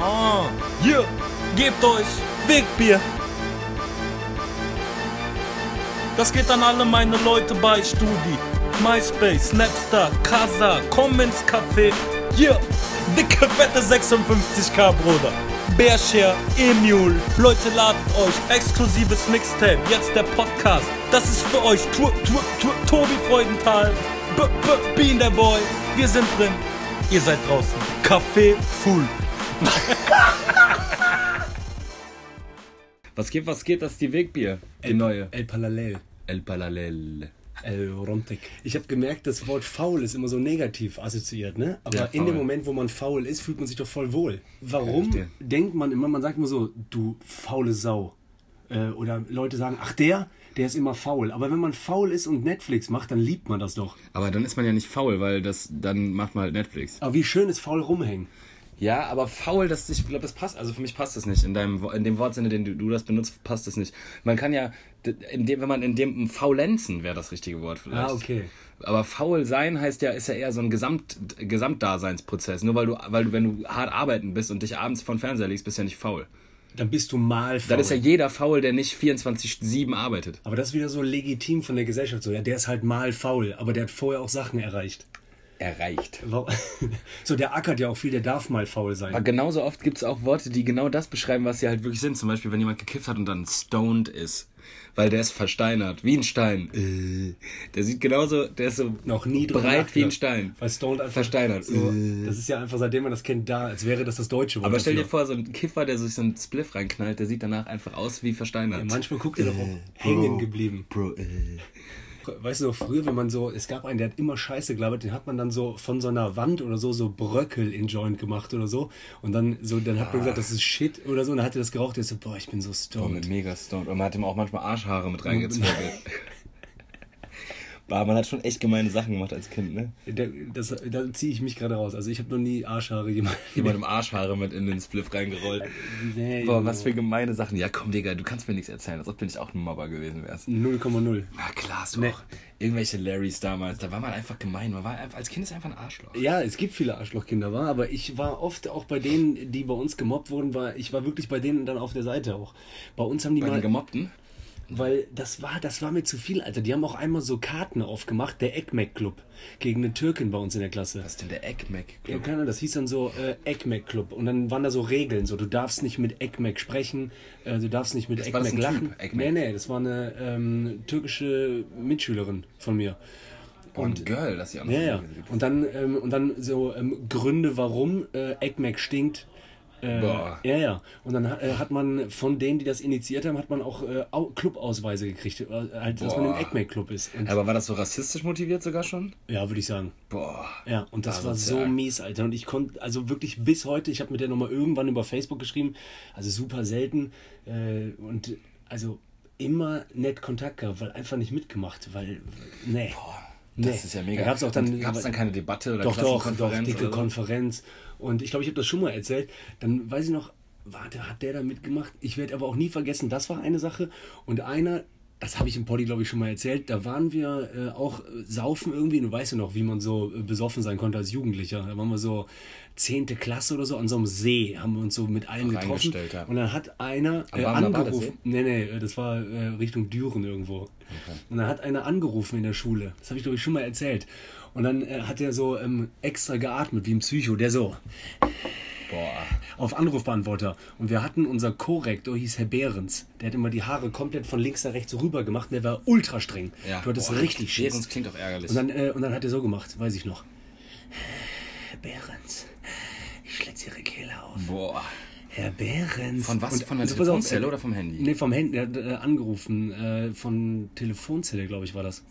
Ah, hier, gebt euch Wegbier. Das geht an alle meine Leute bei Studi. MySpace, Snapstar, Casa, komm ins Café. Hier, dicke, fette 56k, Bruder. Bearshare, Emule. Leute, ladet euch. Exklusives Mixtape. Jetzt der Podcast. Das ist für euch. Tour, Tour, Tour, Tobi Freudenthal. B, B, Bean der Boy. Wir sind drin. Ihr seid draußen. Café full. Was geht, was geht? Das ist die Wegbier. Die neue. El Palalel. El Palalel. El Rontek. Ich habe gemerkt, das Wort faul ist immer so negativ assoziiert, ne? Aber Ja, in dem. Moment, wo man faul ist, fühlt man sich doch voll wohl. Warum Ja, denkt man immer, man sagt immer so, du faule Sau. Äh, oder Leute sagen, ach der, der ist immer faul. Aber wenn man faul ist und Netflix macht, dann liebt man das doch. Aber dann ist man ja nicht faul, weil das dann macht man halt Netflix. Aber wie schön ist faul rumhängen. Ja, aber faul, das, ich glaube, das passt. Also für mich passt das nicht. In, deinem, in dem Wortsinne, den du, du das benutzt, passt das nicht. Man kann ja, in dem, wenn man in dem faulenzen wäre das richtige Wort vielleicht. Ah, okay. Aber faul sein heißt ja, ist ja eher so ein Gesamt, Gesamtdaseinsprozess. Nur weil du, weil du, wenn du hart arbeiten bist und dich abends von Fernseher legst, bist du ja nicht faul. Dann bist du mal faul. Dann ist ja jeder faul, der nicht 24-7 arbeitet. aber das ist wieder so legitim von der Gesellschaft so. Ja, der ist halt mal faul, aber der hat vorher auch Sachen erreicht. Erreicht. So, der ackert ja auch viel, der darf mal faul sein. Aber genauso oft gibt es auch Worte, die genau das beschreiben, was sie halt wirklich sind. Zum Beispiel, wenn jemand gekifft hat und dann stoned ist. Weil der ist versteinert, wie ein Stein. Äh. Der sieht genauso, der ist so noch nie breit wie ein. Stein. Weil Stoned einfach Versteinert. So, Äh. das ist ja einfach, seitdem man das kennt, da, als wäre das das deutsche Wort. Aber stell dir vor, so ein Kiffer, der sich so einen Spliff reinknallt, der sieht danach einfach aus wie versteinert. Ja, manchmal guckt er doch auch hängen geblieben. Bro, äh. Weißt du noch, früher, wenn man so, es gab einen, der hat immer Scheiße gelabert, den hat man dann so von so einer Wand oder so, so Bröckel in Joint gemacht oder so. Und dann so, dann hat man gesagt, das ist Shit oder so. Und dann hat er das geraucht, der ist so, boah, ich bin so Boah, stoned. mit mega stoned. Und man hat ihm auch manchmal Arschhaare mit reingezwirbelt. Boah, man hat schon echt gemeine Sachen gemacht als Kind, ne? Der, das, da ziehe ich mich gerade raus. Also ich habe noch nie Arschhaare gemacht. Jemandem Arschhaare mit in den Spliff reingerollt. Nee, Boah, was für gemeine Sachen. Ja, komm, Digga, du kannst mir nichts erzählen, als ob du nicht auch ein Mobber gewesen wärst. 0,0. Na klar, hast du Nee. auch. Irgendwelche Larrys damals, da war man einfach gemein. Man war einfach, als Kind ist einfach ein Arschloch. Ja, es gibt viele Arschlochkinder, war, aber ich war oft auch bei denen, die bei uns gemobbt wurden, war ich war wirklich bei denen dann auf der Seite auch. Bei uns haben die Bei mal den Gemobbten? Weil das war das war mir zu viel, Alter. Die haben auch einmal so Karten aufgemacht, der Ekmek Club gegen eine Türkin bei uns in der Klasse. Was ist denn der Ja, Club? keine Ahnung, das hieß dann so äh, Ekmek Club und dann waren da so Regeln, so du darfst nicht mit Ekmek sprechen, äh, du darfst nicht mit war das Ekmek ein lachen. Typ, Ekmek? Nee, nee, das war eine ähm, türkische Mitschülerin von mir. Und Girl, dass sie auch noch Ja, ja. Und dann, ähm, und dann so ähm, Gründe, warum äh, Ekmek stinkt. Äh, Boah. ja, ja. Und dann hat- äh, hat man von denen, die das initiiert haben, hat man auch äh, Au- Clubausweise gekriegt, äh, halt, dass man im Boah. Ekmek-Club ist. Und, Aber war das so rassistisch motiviert sogar schon? ja, würde ich sagen. Boah. Ja, und das war Asozial. so mies, Alter. Und ich konnte, also wirklich bis heute, ich habe mit der nochmal irgendwann über Facebook geschrieben, also super selten. Äh, und also immer nett Kontakt gehabt, weil einfach nicht mitgemacht, weil, nee. Das Nee. ist ja mega. Da auch dann, Gab es dann keine Debatte oder doch, doch, doch, dicke so? Konferenz. Und ich glaube, ich habe das schon mal erzählt. Dann weiß ich noch, warte, hat der da mitgemacht? Ich werde aber auch nie vergessen, das war eine Sache. Und einer, das habe ich im Poddy, glaube ich, schon mal erzählt, da waren wir äh, auch äh, saufen irgendwie. Du weißt ja noch, wie man so äh, besoffen sein konnte als Jugendlicher. Da waren wir so zehnte Klasse oder so an so einem See, haben wir uns so mit allen getroffen. Ja. Und dann hat einer äh, angerufen. Nee, nee, das war äh, Richtung Düren irgendwo. Und dann hat einer angerufen in der Schule. Das habe ich, glaube ich, schon mal erzählt. Und dann äh, hat er so ähm, extra geatmet, wie ein Psycho, der so Boah. auf Anrufbeantworter. Und wir hatten unser Korrektor, hieß Herr Behrens. Der hat immer die Haare komplett von links nach rechts rüber gemacht. Und der war ultra streng. Ja. Du hattest Boah, richtig Schiss. Behrens klingt auch ärgerlich. Und dann, äh, und dann hat er so gemacht, weiß ich noch. Herr Behrens, ich schlitze Ihre Kehle auf. Boah. Herr Behrens. Von was? Und- Von der also pass auf, Telefonzelle äh, oder vom Handy? Nee, vom Handy. Er hat äh, angerufen. Äh, von Telefonzelle, glaube ich, war das.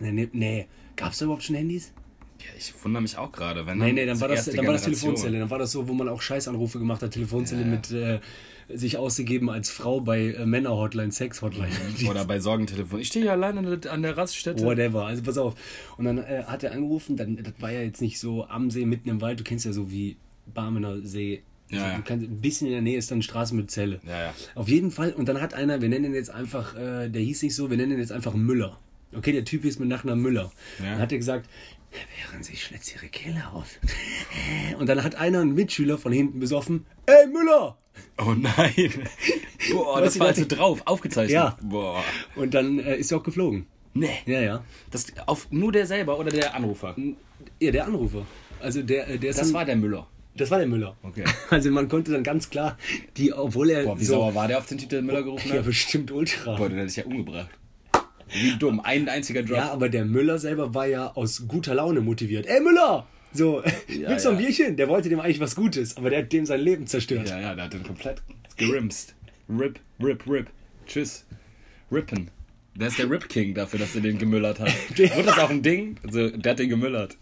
Nee, nee. Gab es da überhaupt schon Handys? Ja, ich wundere mich auch gerade. Wenn Nee, nee, dann war das, dann war das. Telefonzelle. Dann war das so, wo man auch Scheißanrufe gemacht hat. Telefonzelle Ja, ja. mit äh, sich ausgegeben als Frau bei äh, Männer-Hotline, Sex-Hotline. Oder bei Sorgentelefon. Ich stehe hier allein an der, an der Raststätte. Whatever, also pass auf. Und dann äh, hat er angerufen, dann, das war ja jetzt nicht so am See, mitten im Wald, du kennst ja so wie Barmener See. Also Ja, ja. Du kannst, ein bisschen in der Nähe ist dann Straße mit Zelle. Ja, ja. Auf jeden Fall, und dann hat einer, wir nennen ihn jetzt einfach, äh, der hieß nicht so, wir nennen ihn jetzt einfach Müller. Okay, der Typ ist mit Nachnamen Müller. Ja. Dann hat er gesagt, während sie schlitzt ihre Kehle auf. Und dann hat einer, ein Mitschüler von hinten besoffen, ey Müller! Oh nein. Boah, das war also drauf, aufgezeichnet. Ja. Boah. Und dann äh, ist er auch geflogen. Nee. Ja, ja. Das, auf, nur der selber oder der Anrufer? Ja, der Anrufer. Also der, äh, der Das dann- war der Müller. das war der Müller. Okay. Also man konnte dann ganz klar, die, obwohl er Boah, wie so, sauer war der auf den der Müller gerufen ja hat? bestimmt ultra. Boah, den hätte ich ja umgebracht. Wie dumm. Ein einziger Drop. Ja, aber der Müller selber war ja aus guter Laune motiviert. Ey Müller! So, willst du ein ja. Bierchen? Der wollte dem eigentlich was Gutes, aber der hat dem sein Leben zerstört. Ja, ja, der hat den komplett gerimst. Rip, rip, rip. Tschüss. Rippen. Der ist der Rip King dafür, dass er den gemüllert hat. Der- Wurde das auch ein Ding? Also, der hat den gemüllert.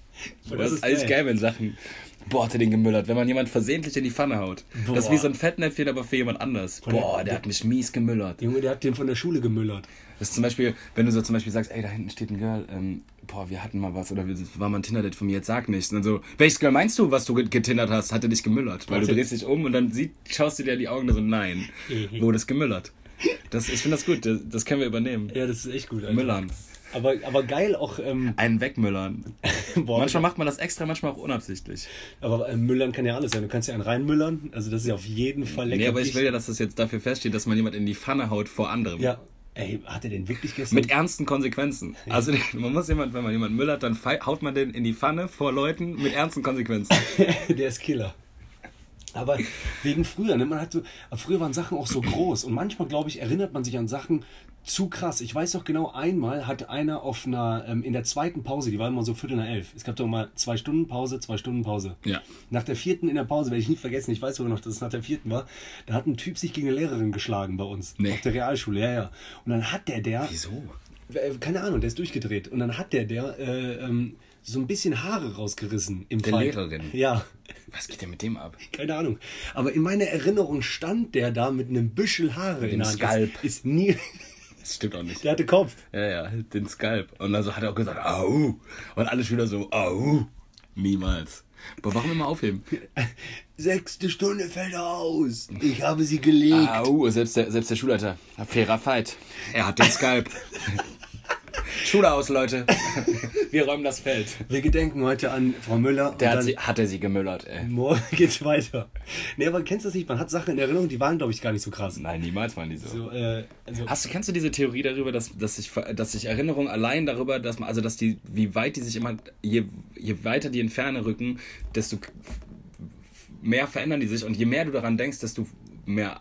das das ist eigentlich geil. wenn Sachen. Boah, hat er den gemüllert. Wenn man jemand versehentlich in die Pfanne haut. Das ist Boah. wie so ein Fettnäpfchen, aber für jemand anders. Boah, der hat mich mies gemüllert. Junge, der hat den von der Schule gemüllert. Das ist zum Beispiel, wenn du so zum Beispiel sagst, ey, da hinten steht ein Girl, ähm, boah, wir hatten mal was oder wir war mal ein Tinder-Date von mir, jetzt sag nichts. Und dann so, welches Girl meinst du, was du get- getindert hast? Hat er dich gemüllert? Weil du drehst dich um und dann sieht, schaust du dir in die Augen und so, nein, wurde es gemüllert. Das, ich finde das gut, das, das können wir übernehmen. Ja, das ist echt gut. Alter. Müllern. Aber, aber geil auch, ähm, Einen wegmüllern. boah, Manchmal macht man das extra, manchmal auch unabsichtlich. aber äh, Müllern kann ja alles sein. Du kannst ja einen reinmüllern, also das ist ja auf jeden Fall lecker. Nee, aber ich will ja, dass das jetzt dafür feststeht, dass man jemand in die Pfanne haut vor anderem. Ja, ey, hat er den wirklich gestern? Mit ernsten Konsequenzen. Also man muss jemand, wenn man jemanden müllert, dann haut man den in die Pfanne vor Leuten mit ernsten Konsequenzen. der ist Killer. Aber wegen früher, ne? Man hat so, früher waren Sachen auch so groß und manchmal, glaube ich, erinnert man sich an Sachen zu krass. Ich weiß noch genau, einmal hat einer auf einer, ähm, in der zweiten Pause, die war immer so Viertel nach elf, es gab doch mal zwei Stunden Pause, zwei Stunden Pause. Ja. Nach der vierten in der Pause, werde ich nie vergessen, ich weiß sogar noch, dass es nach der vierten war, da hat ein Typ sich gegen eine Lehrerin geschlagen bei uns. Nee. Auf der Realschule, ja, ja. Und dann hat der, der, Wieso? äh, keine Ahnung, der ist durchgedreht. Und dann hat der, der, äh, ähm, so ein bisschen Haare rausgerissen im Der Fight. Lehrerin? Ja. Was geht denn mit dem ab? Keine Ahnung. Aber in meiner Erinnerung stand der da mit einem Büschel Haare in Dem der Hand. Skalp. Ist, ist nie. Das stimmt auch nicht. Der hatte Kopf. Ja, ja, den Skalp. Und dann so hat er auch gesagt, au. Und alle Schüler so, au. Niemals. Aber warum immer aufheben? Sechste Stunde fällt aus. Ich habe sie gelegt. Au, selbst der, selbst der Schulleiter. Fairer Fight. Er hat den Skalp. Schule aus, Leute. Wir räumen das Feld. Wir gedenken heute an Frau Müller. Der und hat, sie, hat er sie gemüllert, ey. morgen geht's weiter. Nee, aber kennst du das nicht? Man hat Sachen in Erinnerung, die waren, glaube ich, gar nicht so krass. Nein, niemals waren die so. So, äh, also, Hast du, kennst du diese Theorie darüber, dass, dass, sich, dass sich Erinnerungen allein darüber, dass man, also dass die, wie weit die sich immer, je, je weiter die in Ferne rücken, desto mehr verändern die sich und je mehr du daran denkst, desto mehr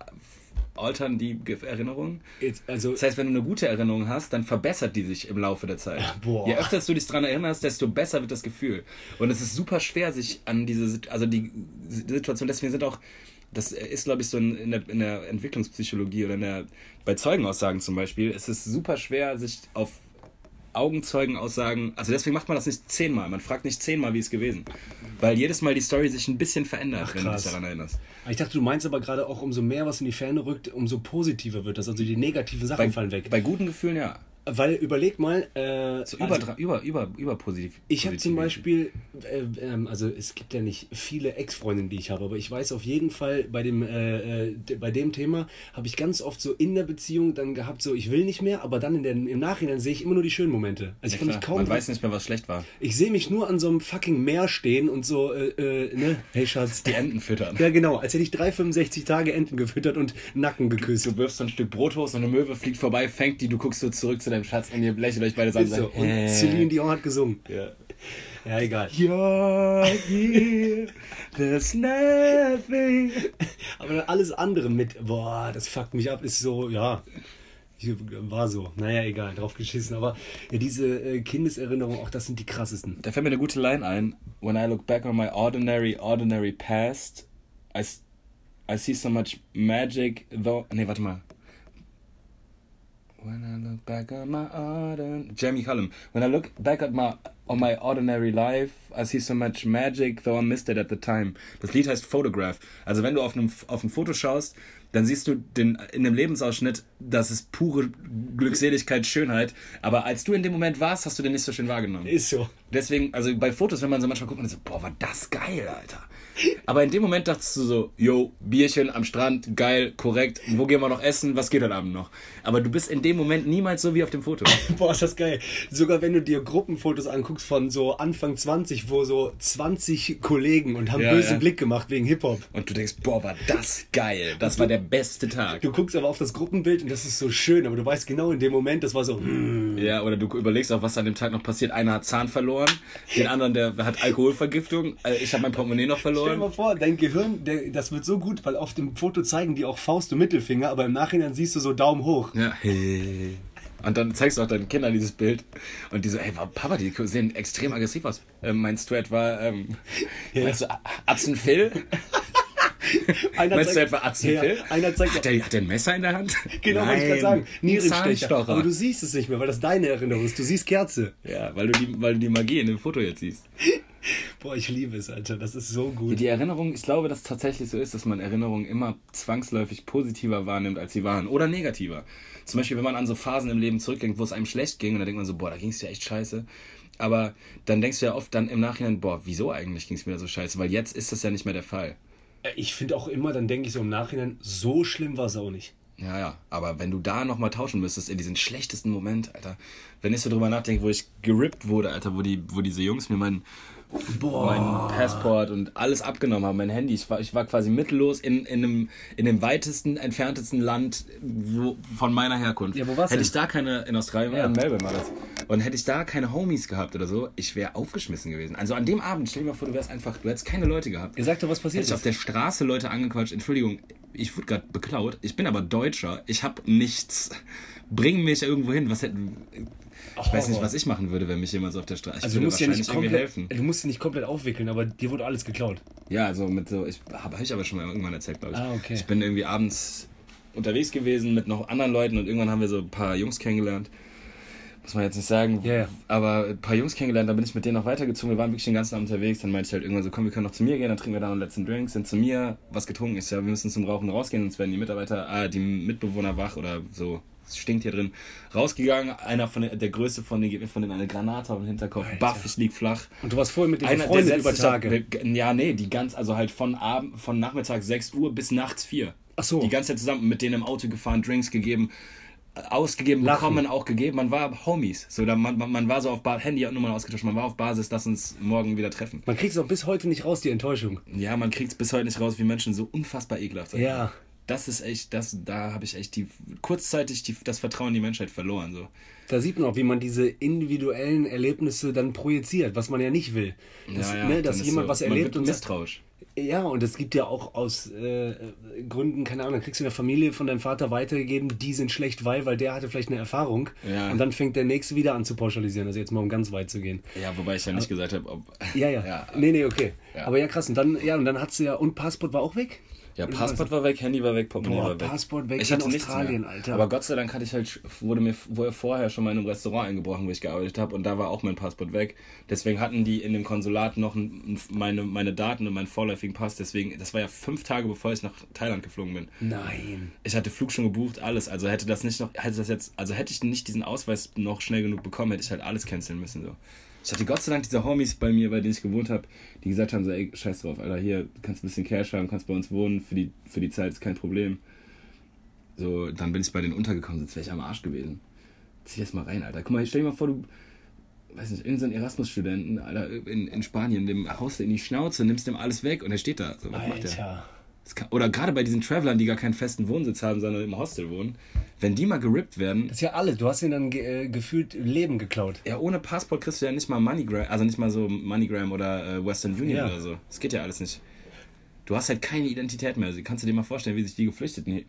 altern die Ge- Erinnerungen. jetzt, also Das heißt, wenn du eine gute Erinnerung hast, dann verbessert die sich im Laufe der Zeit. boah. Je öfter du dich daran erinnerst, desto besser wird das Gefühl. Und es ist super schwer, sich an diese, also die Situation, deswegen sind auch, das ist, glaube ich, so in der, in der Entwicklungspsychologie oder der, bei Zeugenaussagen zum Beispiel, es ist super schwer, sich auf Augenzeugenaussagen, also deswegen macht man das nicht zehnmal. Man fragt nicht zehnmal, wie es gewesen. Weil jedes Mal die Story sich ein bisschen verändert, wenn du dich daran erinnerst. ich dachte, du meinst aber gerade auch, umso mehr was in die Ferne rückt, umso positiver wird das. Also die negativen Sachen Bei, fallen weg. bei guten Gefühlen ja. Weil überleg mal, äh, So über, also, über, über, über positiv. Ich habe zum. Beispiel, äh, ähm, also es gibt ja nicht viele Ex-Freundinnen, die ich habe, aber ich weiß auf jeden Fall, bei dem, äh, äh, de- bei dem Thema habe ich ganz oft so in der Beziehung dann gehabt, so ich will nicht mehr, aber dann in der, im Nachhinein sehe ich immer nur die schönen Momente. Also ich Ja, kann mich kaum. Man weiß nicht mehr, was schlecht war. ich sehe mich nur an so einem fucking Meer stehen und so, äh, äh, ne, hey Schatz. Die Enten füttern. Ja, genau, als hätte ich 365 Tage Enten gefüttert und Nacken geküsst. Du wirfst so ein Stück Brot hoch, so eine Möwe fliegt vorbei, fängt die, du guckst so zurück zu deinem Schatz und ihr lächelt euch beide Ist so. zusammen. Und Celine Dion hat gesungen. Ja. Ja, egal. You're here, there's nothing. Aber dann alles andere mit, boah, das fuckt mich ab, ist so, ja, war so. Naja, egal, drauf geschissen. Aber ja, diese äh, Kindeserinnerungen, auch das sind die krassesten. Da fällt mir eine gute Line ein. When I look back on my ordinary, ordinary past, I, I see so much magic, though... Nee, warte mal. When I look back on my ordinary... Jamie Cullum. When I look back at my, on my ordinary life, I see so much magic, though I missed it at the time. Das Lied heißt Photograph. Also wenn du auf, einem, auf ein Foto schaust, dann siehst du den, in dem Lebensausschnitt, das ist pure Glückseligkeit, Schönheit. Aber als du in dem Moment warst, hast du den nicht so schön wahrgenommen. Ist so. Deswegen, also bei Fotos, wenn man so manchmal guckt, man so, boah, war das geil, Alter. Aber in dem Moment dachtest du so, yo, Bierchen am Strand, geil, korrekt, wo gehen wir noch essen, was geht heute Abend noch? Aber du bist in dem Moment niemals so wie auf dem Foto. Boah, ist das geil. Sogar wenn du dir Gruppenfotos anguckst von so Anfang 20, wo so 20 Kollegen und haben Ja, böse ja. Blick gemacht wegen Hip-Hop. Und du denkst, boah, war das geil. Das war der beste Tag. Du guckst aber auf das Gruppenbild und das ist so schön, aber du weißt genau in dem Moment, das war so, hm, Ja, oder du überlegst auch, was an dem Tag noch passiert. Einer hat Zahn verloren, den anderen, der hat Alkoholvergiftung. Äh, Ich habe mein Portemonnaie noch Stell dir mal vor, dein Gehirn, der, das wird so gut, weil auf dem Foto zeigen die auch Faust und Mittelfinger, aber im Nachhinein siehst du so Daumen hoch. Ja. Und dann zeigst du auch deinen Kindern dieses Bild und die so, ey, Papa, die sehen extrem aggressiv aus. Ähm, mein Strat war, ähm, Ja. meinst du Atzen Phil? Einer Meinst du zeigt- etwa Atzen Ja, einer zeigt- hat, der, hat der ein Messer in der Hand? Genau, wollte ich gerade Nein, sagen. Nierenstecher. Aber du siehst es nicht mehr, weil das deine Erinnerung ist. Du siehst Kerze. Ja, weil du, die, weil du die Magie in dem Foto jetzt siehst. Boah, ich liebe es, Alter. Das ist so gut. Die Erinnerung, ich glaube, dass es tatsächlich so ist, dass man Erinnerungen immer zwangsläufig positiver wahrnimmt, als sie waren. Oder negativer. Zum Beispiel, wenn man an so Phasen im Leben zurückdenkt, wo es einem schlecht ging, und dann denkt man so, boah, da ging es dir echt scheiße. Aber dann denkst du ja oft dann im Nachhinein, boah, wieso eigentlich ging es mir da so scheiße? Weil jetzt ist das ja nicht mehr der Fall. Äh, Ich finde auch immer, dann denke ich so im Nachhinein, so schlimm war es auch nicht. Ja, ja. Aber wenn du da nochmal tauschen müsstest, in diesen schlechtesten Moment, Alter, wenn ich so drüber nachdenke, wo ich gerippt wurde, Alter, wo, die, wo diese Jungs mir mein, mein Passport und alles abgenommen haben, mein Handy. Ich war, ich war quasi mittellos in, in, einem, in dem weitesten, entferntesten Land wo, von meiner Herkunft. Ja, wo war's Hätte denn? ich da keine, in Australien, Ja. in Melbourne war das. Und hätte ich da keine Homies gehabt oder so, ich wäre aufgeschmissen gewesen. Also an dem Abend, stell dir mal vor, du wärst einfach, du hättest keine Leute gehabt. Ihr sagt doch, was passiert Hätte ich auf der Straße Leute angequatscht, Entschuldigung, ich wurde gerade beklaut, ich bin aber Deutscher, ich habe nichts, bring mich irgendwo hin, was hätten, ich weiß nicht, was ich machen würde, wenn mich jemand so auf der Straße, Also du musst, ja nicht komplett, helfen. du musst sie nicht komplett aufwickeln, aber dir wurde alles geklaut. Ja, also mit so, ich habe hab ich aber schon mal irgendwann erzählt, glaube ich. Ah, okay. Ich bin irgendwie abends unterwegs gewesen mit noch anderen Leuten und irgendwann haben wir so ein paar Jungs kennengelernt. Muss man jetzt nicht sagen, Ja, ja. aber ein paar Jungs kennengelernt, dann bin ich mit denen noch weitergezogen. Wir waren wirklich den ganzen Abend unterwegs. Dann meinte ich halt irgendwann so, komm, wir können noch zu mir gehen, dann trinken wir da noch einen letzten Drink, sind zu mir, was getrunken ist. Ja, wir müssen zum Rauchen rausgehen, sonst werden die Mitarbeiter, ah, die Mitbewohner wach oder so. Es stinkt hier drin. Rausgegangen, einer von den, der Größte von denen gibt mir von denen eine Granate auf den Hinterkopf. Alter. Baff, ich lieg flach. Und du warst vorher mit Einer, der befreundet setzt über Tage. Ja, nee, die ganz, also halt von Abend, von Nachmittag 6 Uhr bis nachts 4. Ach so. Die ganze Zeit zusammen mit denen im Auto gefahren, Drinks gegeben, ausgegeben, Lachen. bekommen, auch gegeben. Man war Homies. So, da, man, man, man war so auf Basis, Handy-Nummern ausgetauscht, man war auf Basis, lass uns morgen wieder treffen. Man kriegt es auch bis heute nicht raus, die Enttäuschung. Ja, man kriegt es bis heute nicht raus, wie Menschen so unfassbar ekelhaft sind. Ja. Das ist echt, das, da habe ich echt die, kurzzeitig die, das Vertrauen in die Menschheit verloren. So. Da sieht man auch, wie man diese individuellen Erlebnisse dann projiziert, was man ja nicht will. Das, ne, dass dann ist jemand so, was erlebt und misstrauisch. Ja, und es gibt ja auch aus äh, Gründen, keine Ahnung, dann kriegst du in der Familie von deinem Vater weitergegeben, die sind schlecht, weil, weil der hatte vielleicht eine Erfahrung. Ja. Und dann fängt der Nächste wieder an zu pauschalisieren, also jetzt mal um ganz weit zu gehen. Ja, wobei ich ja nicht gesagt habe, ob. Ja, ja. Ja. Nee, nee, okay. Ja. Aber ja, krass. Und dann, ja, und dann hat sie ja, und Passport war auch weg? Ja, Passport war weg, Handy war weg, Portemonnaie war weg. Passport weg ich in hatte nichts Australien. Alter. Aber Gott sei Dank hatte ich halt, wurde mir wurde vorher schon mal in einem Restaurant eingebrochen, wo ich gearbeitet habe und da war auch mein Passport weg. Deswegen hatten die in dem Konsulat noch ein, ein, meine, meine Daten und meinen vorläufigen Pass. Deswegen, das war ja fünf Tage bevor ich nach Thailand geflogen bin. Nein. Ich hatte Flug schon gebucht, alles. Also hätte das nicht noch, hätte das jetzt, also hätte ich nicht diesen Ausweis noch schnell genug bekommen, hätte ich halt alles canceln müssen. So. Ich hatte Gott sei Dank diese Homies bei mir, bei denen ich gewohnt habe, die gesagt haben: so, ey, scheiß drauf, Alter, hier du kannst ein bisschen Cash haben, kannst bei uns wohnen, für die, für die Zeit ist kein Problem. So, dann bin ich bei denen untergekommen, sonst wäre ich am Arsch gewesen. Zieh das mal rein, Alter. Guck mal, stell dir mal vor, du, weiß nicht, irgendeinen Erasmus-Studenten, Alter, in, in Spanien, dem haust du in die Schnauze, nimmst dem alles weg und er steht da. So, was macht der? Kann, oder gerade bei diesen Travelern, die gar keinen festen Wohnsitz haben, sondern im Hostel wohnen, wenn die mal gerippt werden, Das ist ja alles. Du hast ihnen dann ge äh, gefühlt Leben geklaut. ja, ohne Passport kriegst du ja nicht mal MoneyGram, also nicht mal so MoneyGram oder äh, Western Union Ja. oder so. Das geht ja alles nicht. Du hast halt keine Identität mehr. Also, kannst du dir mal vorstellen, wie sich die Geflüchteten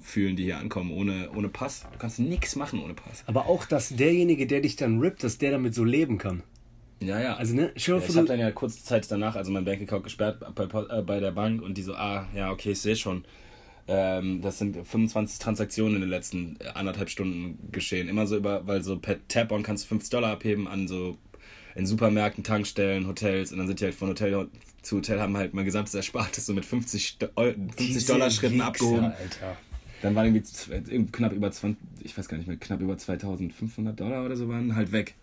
fühlen, die hier ankommen, ohne, ohne Pass. Du kannst nichts machen ohne Pass. Aber auch, dass derjenige, der dich dann rippt, dass der damit so leben kann. Ja, ja. Also, ne, Ja, ich habe du- dann ja kurze Zeit danach, also mein Bankaccount gesperrt bei, äh, bei der Bank und die so, ah, ja, okay, ich sehe schon. Ähm, das sind 25 Transaktionen in den letzten äh, anderthalb Stunden geschehen. Immer so über, weil so per Tap-On kannst du 50 Dollar abheben an so in Supermärkten, Tankstellen, Hotels und dann sind die halt von Hotel zu Hotel, haben halt mein gesamtes Erspartes so mit 50, Sto- Eu- 50 Diese Dollar Schritten abgehoben. Alter. Dann waren irgendwie irgendwie knapp über 20, ich weiß gar nicht mehr, knapp über 2500 Dollar oder so waren halt weg.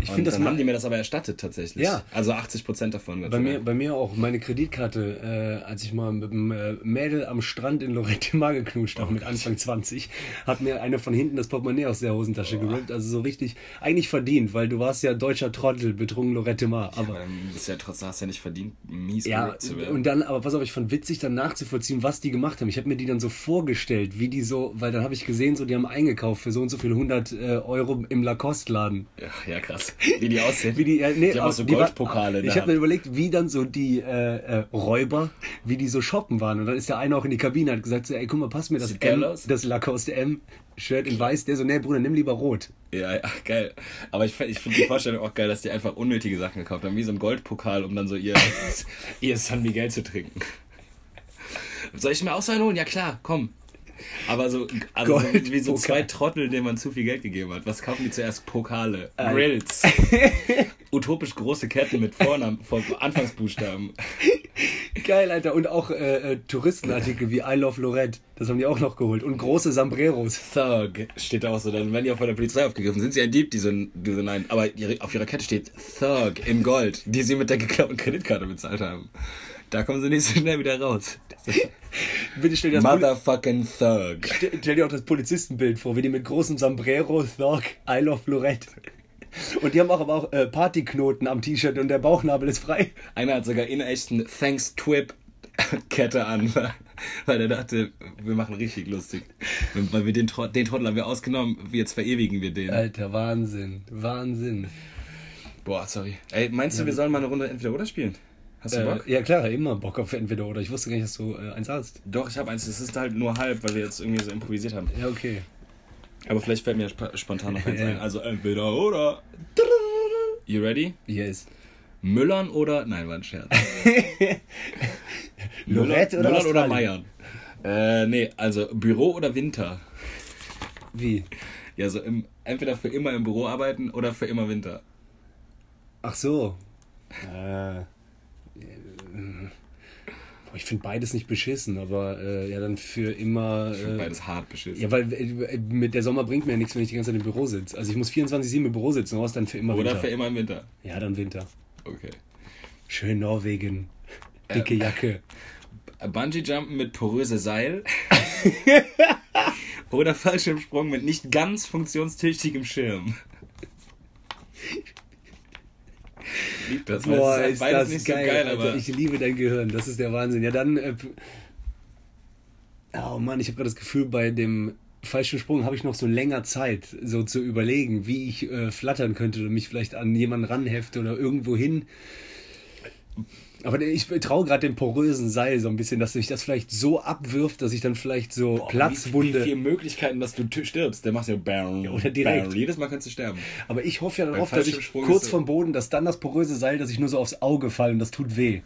Ich finde, das haben die mir das aber erstattet tatsächlich. Ja. Also 80 Prozent davon. Gott Bei mir, bei mir auch. Meine Kreditkarte, äh, als ich mal mit einem äh, Mädel am Strand in Lorette Mar geknutscht Oh habe, mit Anfang 20, hat mir eine von hinten das Portemonnaie aus der Hosentasche gerippt. Also so richtig, eigentlich verdient, weil du warst ja deutscher Trottel, betrunken Lorette Mar. Aber dann ist ja trotzdem hast du ja nicht verdient, mies ja, zu werden. und dann, aber pass auf, ich fand witzig, dann nachzuvollziehen, was die gemacht haben. Ich habe mir die dann so vorgestellt, wie die so, weil dann habe ich gesehen, so die haben eingekauft für so und so viel 100 äh, Euro im Lacoste-Laden. ja, ja, krass. Wie die aussehen. Wie die, äh, nee, die haben auch aus- so war- Goldpokale. in Ich habe mir überlegt, wie dann so die äh, äh, Räuber, wie die so shoppen waren. Und dann ist der eine auch in die Kabine, hat gesagt, so, ey, guck mal, pass mir das Sieht M, aus. das Lacoste M Shirt in weiß. Der so, nee, Bruder, nimm lieber rot. Ja, ja, geil. Aber ich, ich finde die Vorstellung auch geil, dass die einfach unnötige Sachen gekauft haben, wie so ein Goldpokal, um dann so ihr, ihr San Miguel zu trinken. Soll ich mir auch so einen holen? Ja klar, komm. Aber so, also so wie so zwei Trottel, denen man zu viel Geld gegeben hat. Was kaufen die zuerst? Pokale. Grills, utopisch große Ketten mit Vornamen, vor Anfangsbuchstaben. Geil, Alter. Und auch äh, äh, Touristenartikel wie I Love Lorette. Das haben die auch noch geholt. Und große Sombreros. Thug steht da auch so. Dann werden die auch von der Polizei aufgegriffen. Sind sie ein Dieb? Die so, die so nein. Aber ihre, auf ihrer Kette steht Thug in Gold, die sie mit der geklauten Kreditkarte bezahlt haben. Da kommen sie nicht so schnell wieder raus. Bitte stell dir das, Motherfucking Thug. stell, stell dir auch das Polizistenbild vor, wie die mit großem Sombrero, Thug, I Love Lorette. Und die haben auch aber auch äh, Partyknoten am T-Shirt und der Bauchnabel ist frei. Einer hat sogar in echten Thanks Twip Kette an, weil er dachte, wir machen richtig lustig. Weil wir den, Trott, den Trottel haben wir ausgenommen, jetzt verewigen wir den. Alter, Wahnsinn. Wahnsinn. Boah, sorry. Ey, meinst du, wir sollen mal eine Runde entweder oder spielen? Hast du Äh, Bock? ja klar, immer Bock auf entweder oder. Ich wusste gar nicht, dass du äh, eins hast. Doch, ich habe eins. Es ist halt nur halb, weil wir jetzt irgendwie so improvisiert haben. Ja, okay. Aber vielleicht fällt mir sp spontan noch eins ein. Also entweder oder. You ready? Yes. Müllern oder. Nein, war ein Scherz. Lorette oder Müllern oder? Meiern? Äh, nee, also Büro oder Winter? Wie? Ja, so im, entweder für immer im Büro arbeiten oder für immer Winter. Ach so. Äh, ich finde beides nicht beschissen, aber äh, ja, dann für immer. Ich find Äh, beides hart beschissen. ja, weil äh, mit der Sommer bringt mir ja nichts, wenn ich die ganze Zeit im Büro sitze. Also ich muss 24-7 im Büro sitzen, raus dann für immer oder Winter. für immer im Winter. ja, dann Winter. Okay. Schön Norwegen. Dicke Jacke. Bungee-Jumpen mit poröse Seil. oder Fallschirmsprung mit nicht ganz funktionstüchtigem Schirm. Lieb das, Boah, ist beides das nicht geil, so geil, Alter. Ich liebe dein Gehirn, das ist der Wahnsinn. Ja, dann. Äh, oh Mann, ich habe gerade das Gefühl, bei dem falschen Sprung habe ich noch so länger Zeit, so zu überlegen, wie ich äh, flattern könnte oder mich vielleicht an jemanden ranhefte oder irgendwo hin. Aber ich traue gerade dem porösen Seil so ein bisschen, dass sich das vielleicht so abwirft, dass ich dann vielleicht so Boah, Platzwunde. Wie, wie viele Möglichkeiten, dass du stirbst. Der macht ja bam, oder direkt. bam. Jedes Mal kannst du sterben. Aber ich hoffe ja darauf, dass ich Fallschirmsprung kurz vom Boden, dass dann das poröse Seil, dass ich nur so aufs Auge falle und das tut weh.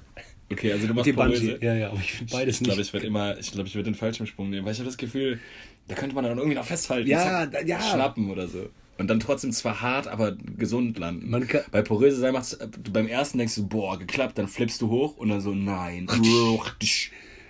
Okay, also du machst Die poröse. Ja, ja, aber ich finde beides ich glaube, nicht. ich werde immer, ich glaube, ich werde den Fallschirmsprung nehmen, weil ich habe das Gefühl, da könnte man dann irgendwie noch festhalten. Ja, zack, ja. Schnappen oder so. Und dann trotzdem zwar hart, aber gesund landen. Man kann- Bei poröse sein macht's, du beim ersten denkst du, boah, geklappt, dann flippst du hoch und dann so, nein.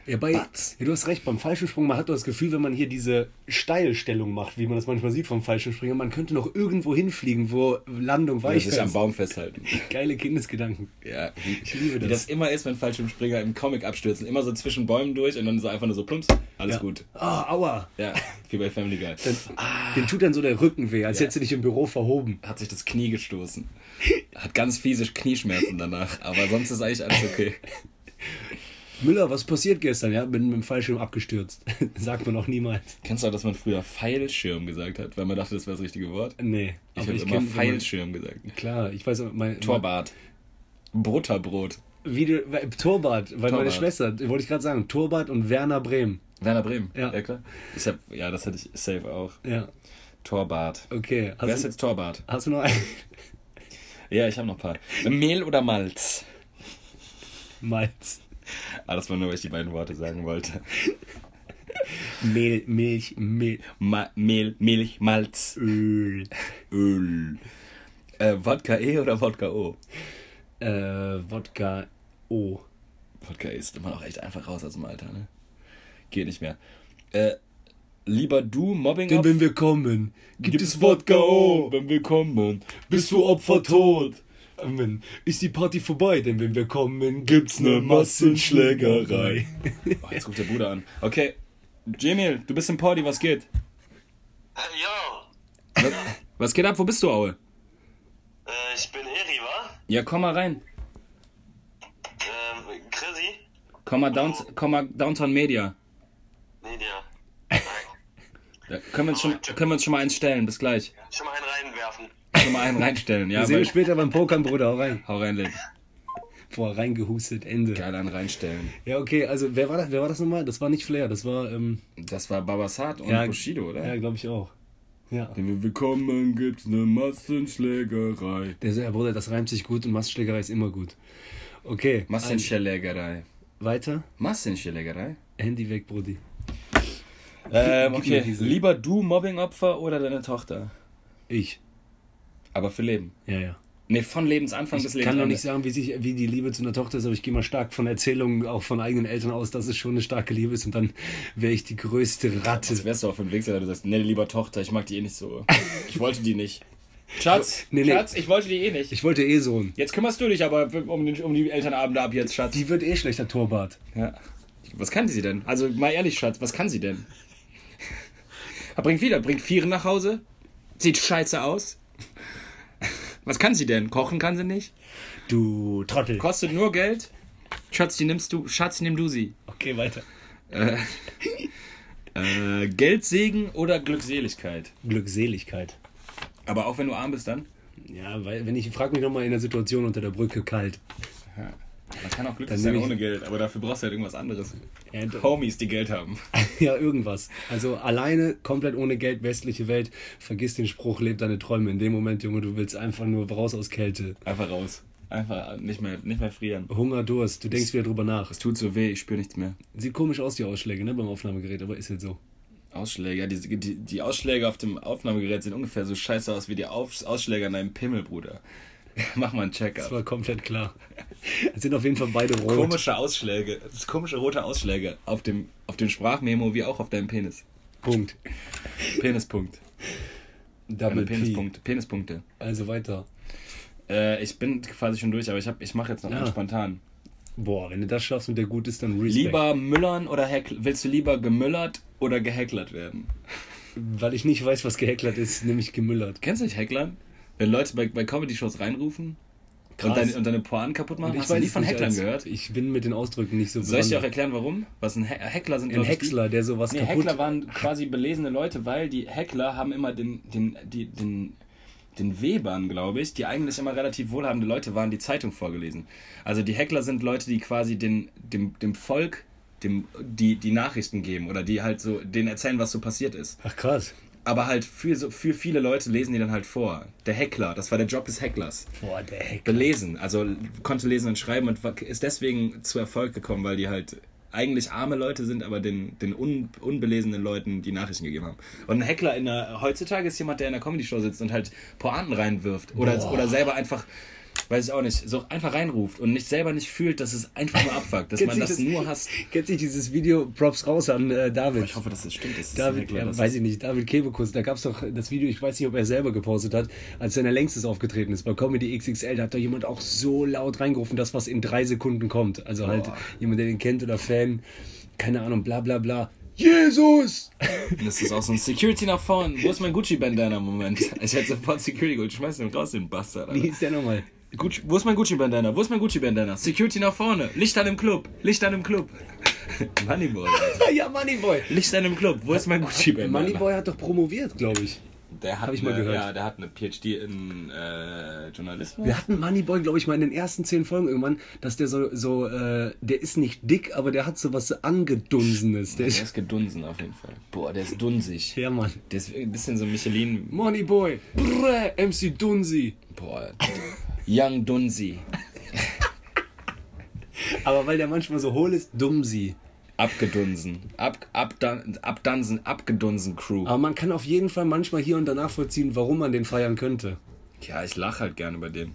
Ja, bei, ja, du hast recht, beim Fallschirmsprung, man hat doch das Gefühl, wenn man hier diese Steilstellung macht, wie man das manchmal sieht vom Fallschirmspringer, man könnte noch irgendwo hinfliegen, wo Landung weich sich am ist. Baum festhalten. Geile Kindesgedanken. Ja, wie, Ich liebe wie das. das immer ist, wenn Fallschirmspringer im Comic abstürzen. Immer so zwischen Bäumen durch und dann so einfach nur so plumps, alles Ja. gut. Ah, aua. Ja, wie bei Family Guy. Dann, Dem tut dann so der Rücken weh, als Ja. hättest du dich im Büro verhoben. Hat sich das Knie gestoßen. Hat ganz fiese Knieschmerzen danach, aber sonst ist eigentlich alles okay. Müller, was passiert gestern? Ja, bin mit dem Fallschirm abgestürzt. Sagt man auch niemals. Kennst du auch, dass man früher Pfeilschirm gesagt hat, weil man dachte, das wäre das richtige Wort? Nee. Ich habe immer Pfeilschirm gesagt. Klar, ich weiß, mein, Torbart. Butterbrot. Wie du, weil- Torbart, weil meine Torbart. Schwester, wollte ich gerade sagen, Torbart und Werner Brehm. Werner Bremen. Ja. klar. Ich hab, ja, das hatte ich safe auch. Ja, Torbart. okay. Wer ist du, jetzt Torbart? hast du noch einen? Ja, ich habe noch ein paar. Mehl oder Malz? Malz. Ah, das war nur, weil ich die beiden Worte sagen wollte. Mehl, Milch, Mehl, Ma Mehl, Milch, Malz, Öl. Öl. Äh, Wodka E oder Wodka O? Äh, Wodka O. Wodka E ist immer noch echt einfach raus aus dem Alter, ne? Geht nicht mehr. Äh, Lieber du Mobbing Denn wenn wir kommen, gibt, es Wodka oh. wenn wir kommen. Bist du Opfer tot? Amen. Ist die Party vorbei, denn wenn wir kommen, gibt's ne Massenschlägerei. Oh, jetzt ruft der Bruder an. Okay, Jamil, du bist im Party, was geht? Yo, Was, was geht ab? Wo bist du, Aue? äh, ich bin Eri, wa? Ja, komm mal rein. Ähm, Chrissy? Komm mal, down, komm mal Downtown Media. Media. Da können wir, uns schon, können wir uns schon mal eins stellen. Bis gleich. Schon mal einen reinwerfen. Schon mal einen reinstellen. Ja, Wir sehen uns später beim Pokern, Bruder. Hau rein. hau rein, Lin. Boah, reingehustet, Ende. Geil, einen reinstellen. Ja, okay, also wer war das, wer war das nochmal? Das war nicht Flair, das war, ähm, Das war Babasat und ja, Bushido, oder? Ja, glaube ich auch. Ja. Wenn wir willkommen, gibt's ne Massenschlägerei. Der so, ja, Bruder, das reimt sich gut und Massenschlägerei ist immer gut. Okay, Massenschlägerei. weiter. Massenschlägerei? Handy weg, Brudi. Ähm, okay. Lieber du Mobbingopfer oder deine Tochter? Ich. Aber für Leben. Ja, ja. Nee, von Lebensanfang bis Ich kann noch Lebensende. nicht sagen, wie, sich, wie die Liebe zu einer Tochter ist, aber ich gehe mal stark von Erzählungen auch von eigenen Eltern aus, dass es schon eine starke Liebe ist und dann wäre ich die größte Ratte. Das wärst du auch für den Weg, wenn du sagst, nee, lieber Tochter, ich mag die eh nicht so. Ich wollte die nicht. Schatz, Nee, nee. Schatz, ich wollte die eh nicht. Ich wollte eh so einen. Jetzt kümmerst du dich aber um, den, um die Elternabende ab jetzt, Schatz. Die wird eh schlechter Torwart. Ja. Was kann sie denn? Also mal ehrlich, Schatz, was kann sie denn? Bringt wieder, bringt Vieren nach Hause, sieht scheiße aus. Was kann sie denn? Kochen kann sie nicht. Du Trottel. Kostet nur Geld. Schatz, die nimmst du. Schatz, nimm du sie. Okay, weiter. Äh, Geldsegen oder Glückseligkeit? Glückseligkeit. Aber auch wenn du arm bist dann? Ja, weil, wenn ich frag mich nochmal in der Situation unter der Brücke kalt. Man kann auch glücklich sein ohne Geld, aber dafür brauchst du halt irgendwas anderes. Ja, Homies, die Geld haben. ja, irgendwas. Also alleine, komplett ohne Geld, westliche Welt. Vergiss den Spruch, leb deine Träume. In dem Moment, Junge, du willst einfach nur raus aus Kälte. Einfach raus. Einfach nicht mehr, nicht mehr frieren. Hunger, Durst, du denkst wieder drüber nach. Es tut so weh, ich spüre nichts mehr. Sieht komisch aus, die Ausschläge, ne, beim Aufnahmegerät, aber ist halt so. Ausschläge, ja, die, die, die Ausschläge auf dem Aufnahmegerät sehen ungefähr so scheiße aus wie die Auf, Ausschläge an deinem Pimmel, Bruder. Mach mal einen Das Check-up. war komplett klar. Es sind auf jeden Fall beide rot. Komische Ausschläge, das komische rote Ausschläge auf dem, auf dem Sprachmemo wie auch auf deinem Penis. Punkt. Penispunkt. Double P. Penispunkte. Penispunkte. Also weiter. Äh, ich bin quasi schon durch, aber ich, hab, ich mache jetzt noch Ja. einen spontan. Boah, wenn du das schaffst und der gut ist, dann Respekt. Lieber müllern oder heckl Willst du lieber gemüllert oder gehecklert werden? Weil ich nicht weiß, was gehecklert ist, nämlich gemüllert. Kennst du nicht Hecklern? Wenn Leute bei, bei Comedy-Shows reinrufen und deine, und deine Pointen kaputt machen? Und Hast du nie von Hecklern gehört? Ich bin mit den Ausdrücken nicht so Soll ich dir auch erklären, warum? Was ein He Heckler sind? Ein ich, Häcksler, der sowas Nee, kaputt... Heckler waren quasi belesene Leute, weil die Heckler haben immer den, den, die, den, den Webern, glaube ich, die eigentlich immer relativ wohlhabende Leute waren, die Zeitung vorgelesen. Also die Heckler sind Leute, die quasi den, dem, dem Volk dem, die, die Nachrichten geben oder die halt so denen erzählen, was so passiert ist. Ach krass. Aber halt für, so, für viele Leute lesen die dann halt vor. Der Heckler, das war der Job des Hecklers. Boah, der Heckler. Belesen, also konnte lesen und schreiben und war- ist deswegen zu Erfolg gekommen, weil die halt eigentlich arme Leute sind, aber den, den un, unbelesenen Leuten die Nachrichten gegeben haben. Und ein Heckler in der, heutzutage ist jemand, der in der Comedy-Show sitzt und halt Pointen reinwirft oder, Boah. oder selber einfach, weiß ich auch nicht, so einfach reinruft und nicht selber nicht fühlt, dass es einfach nur abfuckt, dass man das das- nur hasst. Kennst du dieses Video, Props raus an äh, David? Ich hoffe, dass das stimmt. Das ist David, Heckler, ja, weiß ist- ich nicht, David Kebekus, da gab es doch das Video, ich weiß nicht, ob er selber gepostet hat, als er in der längstes aufgetreten ist, bei Comedy XXL, da hat da jemand auch so laut reingerufen, das, was in drei Sekunden kommt. Also halt Boah. jemand, der den kennt oder Fan, keine Ahnung, bla bla bla. Jesus! Das ist auch so ein Security nach vorn. Wo ist mein Gucci-Bandana? Moment. Ich hätte sofort Security geholt. Schmeiß den raus, den Bastard. Wie Alter. hieß der nochmal? Gucci, wo ist mein Gucci-Bandana? Wo ist mein Gucci-Bandana? Security nach vorne. Licht an im Club. Licht an im Club. Moneyboy. Ja, Moneyboy. Licht an im Club. Wo ist mein Gucci-Bandana? Moneyboy hat doch promoviert, glaube ich. Der hat Hab ich mal eine, gehört. Ja, der hat eine PhD in äh, Journalismus. Wir hatten Moneyboy, glaube ich, mal in den ersten zehn Folgen irgendwann, dass der so, so äh, der ist nicht dick, aber der hat so was Angedunsenes. Der Der ist, ist gedunsen auf jeden Fall. Boah, der ist dunsig. ja, Mann. Der ist ein bisschen so Michelin. Moneyboy, brr, MC Dunsi. Boah. Young Dunsi. Aber weil der manchmal so hohl ist, Dumsi. Abgedunsen. Ab, abdan, abdansen, abgedunsen Crew. Aber man kann auf jeden Fall manchmal hier und da nachvollziehen, warum man den feiern könnte. Ja, ich lache halt gerne bei denen.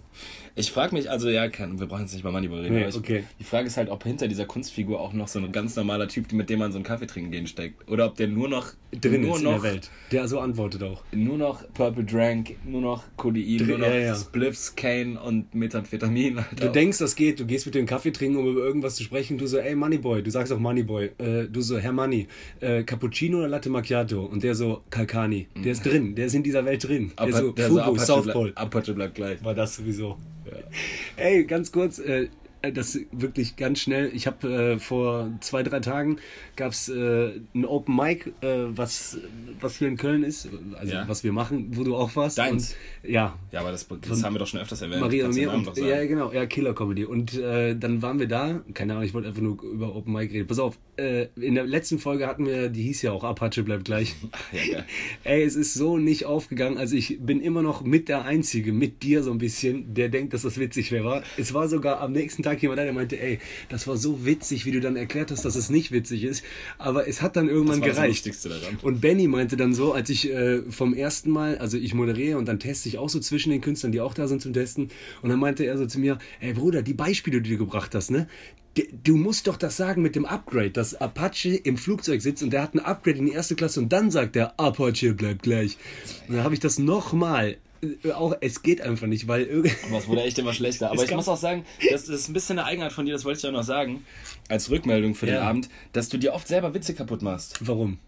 Ich frage mich, also ja, kann, wir brauchen jetzt nicht mal Moneyball reden. Nee, ich, okay. Die Frage ist halt, ob hinter dieser Kunstfigur auch noch so ein ganz normaler Typ, mit dem man so einen Kaffee trinken gehen steckt. Oder ob der nur noch Drin nur ist in noch, der Welt. Der so antwortet auch. Nur noch Purple Drank, nur noch Codein, nur noch ja, ja. Spliffs, Cane und Methamphetamin. Alter. Du denkst, das geht, du gehst mit dem Kaffee trinken, um über irgendwas zu sprechen, du so, ey Moneyboy, du sagst auch Moneyboy, äh, du so, Herr Money, äh, Cappuccino oder Latte Macchiato? Und der so, Kalkani, der ist drin, der ist in dieser Welt drin. Der Aber so, der so Fubu, Apache, South Pole. Apache bleibt gleich. War das sowieso. Ey, ganz kurz, äh, das wirklich ganz schnell. Ich habe äh, vor zwei, drei Tagen gab es äh, ein Open Mic, äh, was, was hier in Köln ist, also Ja. was wir machen, wo du auch warst. Deins. Und, ja, Ja, aber das, das haben wir doch schon öfters erwähnt. Maria und mir. Und, ja, genau, ja, Killer Comedy. Und äh, dann waren wir da, keine Ahnung, ich wollte einfach nur über Open Mic reden. Pass auf, äh, in der letzten Folge hatten wir, die hieß ja auch Apache bleibt gleich. Ja. Ey, es ist so nicht aufgegangen. Also ich bin immer noch mit der Einzige, mit dir so ein bisschen, der denkt, dass das witzig wäre. Es war sogar am nächsten Tag jemand da, der meinte, ey, das war so witzig, wie du dann erklärt hast, dass es nicht witzig ist. Aber es hat dann irgendwann Das das gereicht. Lustigste daran. Und Benny meinte dann so, als ich äh, vom ersten Mal, also ich moderiere und dann teste ich auch so zwischen den Künstlern, die auch da sind zum Testen. Und dann meinte er so zu mir, ey Bruder, die Beispiele, die du gebracht hast, ne? Du musst doch das sagen mit dem Upgrade, dass Apache im Flugzeug sitzt und der hat ein Upgrade in die erste Klasse und dann sagt der Apache bleibt gleich. Und dann habe ich das nochmal. Auch es geht einfach nicht, weil irgendwie. Aber es wurde echt immer schlechter. Aber Es ich muss auch sagen, das, ist ein bisschen eine Eigenart von dir, das wollte ich auch noch sagen, als Rückmeldung für den Ja. Abend, dass du dir oft selber Witze kaputt machst. Warum?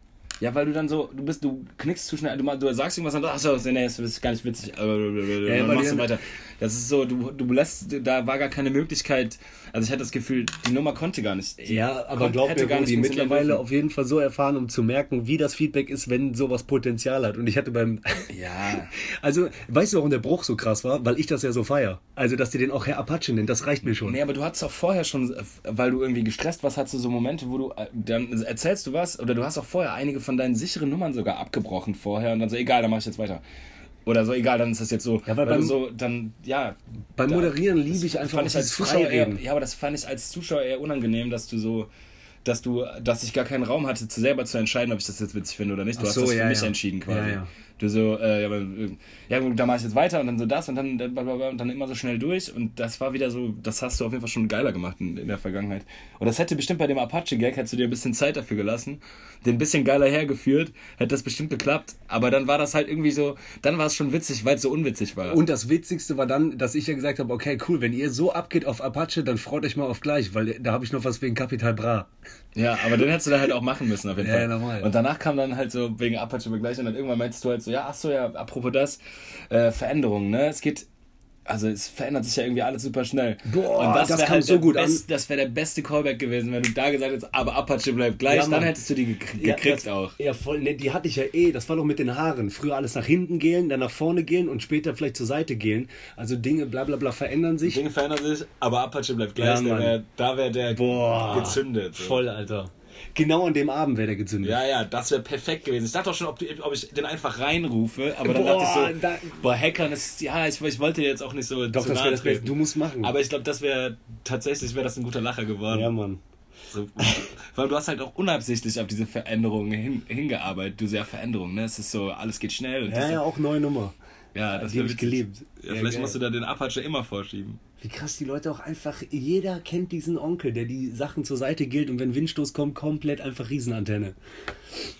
Ja, weil du dann so, du bist, du knickst zu schnell, du, du sagst irgendwas und dann, achso, nee, das ist gar nicht witzig, äh, Ja, dann machst du die- weiter. Das ist so, du, du lässt, da war gar keine Möglichkeit, also ich hatte das Gefühl, die Nummer konnte gar nicht. Ja, aber glaub mir, gar funktionieren mittlerweile dürfen. auf jeden Fall so erfahren, um zu merken, wie das Feedback ist, wenn sowas Potenzial hat. Und ich hatte beim. Ja. Also, weißt du, warum der Bruch so krass war? Weil ich das ja so feier. Also, dass die den auch Herr Apache nennen, das reicht mir schon. Nee, aber du hattest auch vorher schon, äh, weil du irgendwie gestresst warst, hattest du so Momente, wo du, äh, dann erzählst du was, oder du hast auch vorher einige von deinen sicheren Nummern sogar abgebrochen vorher und dann so, egal, dann mach ich jetzt weiter. Oder so, egal, dann ist das jetzt so. Ja, weil weil beim- so, dann, ja. Beim Moderieren liebe ich einfach fand ich als Zuschauer eher. Ja, aber das fand ich als Zuschauer eher unangenehm, dass du so, dass du, dass ich gar keinen Raum hatte, zu selber zu entscheiden, ob ich das jetzt witzig finde oder nicht. Du Ach hast so, das für ja, mich ja. entschieden quasi. Du so, äh, ja, aber, äh, ja gut, da mach ich jetzt weiter und dann so das und dann, blablabla und dann immer so schnell durch und das war wieder so, das hast du auf jeden Fall schon geiler gemacht in, in der Vergangenheit. Und das hätte bestimmt bei dem Apache-Gag, hättest du dir ein bisschen Zeit dafür gelassen, den ein bisschen geiler hergeführt, hätte das bestimmt geklappt, aber dann war das halt irgendwie so, dann war es schon witzig, weil es so unwitzig war. Und das Witzigste war dann, dass ich ja gesagt habe, okay, cool, wenn ihr so abgeht auf Apache, dann freut euch mal auf gleich, weil da habe ich noch was wegen Capital Bra. Ja, aber den hättest du da halt auch machen müssen, auf jeden Ja, Fall. ja, normal. Und danach kam dann halt so wegen Apache begleichen und dann irgendwann meinst du halt so, ja, ach so, ja, apropos das, äh, Veränderungen, ne? Es geht, also es verändert sich ja irgendwie alles super schnell. Boah, und das wär kam so der gut an. best, Das wäre der beste Callback gewesen, wenn du da gesagt hättest, aber Apache bleibt gleich, Ja, dann hättest du die gek gekriegt das, auch. Ja, voll, ne, die hatte ich ja eh, das war doch mit den Haaren. Früher alles nach hinten gehen, dann nach vorne gehen und später vielleicht zur Seite gehen. Also Dinge, bla bla bla, verändern sich. Dinge verändern sich, aber Apache bleibt Ja, gleich. Mann. wär, da wäre der Boah, gezündet. So. Voll, Alter. Genau an dem Abend wäre der gezündet. Ja, ja, das wäre perfekt gewesen. Ich dachte auch schon, ob, ob ich den einfach reinrufe, aber dann Boah, dachte ich so, da- boah, Hackern ist, ja, ich, ich wollte jetzt auch nicht so Doch, das wäre das. Du musst machen. Aber ich glaube, das wäre, tatsächlich wäre das ein guter Lacher geworden. ja, Mann. So, allem, du hast halt auch unabsichtlich auf diese Veränderungen hin, hingearbeitet. Du sehr Veränderungen, ne? Es ist so, alles geht schnell. Ja, ja, auch neue Nummer. ja, das ich geliebt. Ja, Ja, vielleicht geil. musst du da den Apache immer vorschieben. Wie krass die Leute auch einfach, jeder kennt diesen Onkel, der die Sachen zur Seite gilt und wenn Windstoß kommt, komplett einfach Riesenantenne.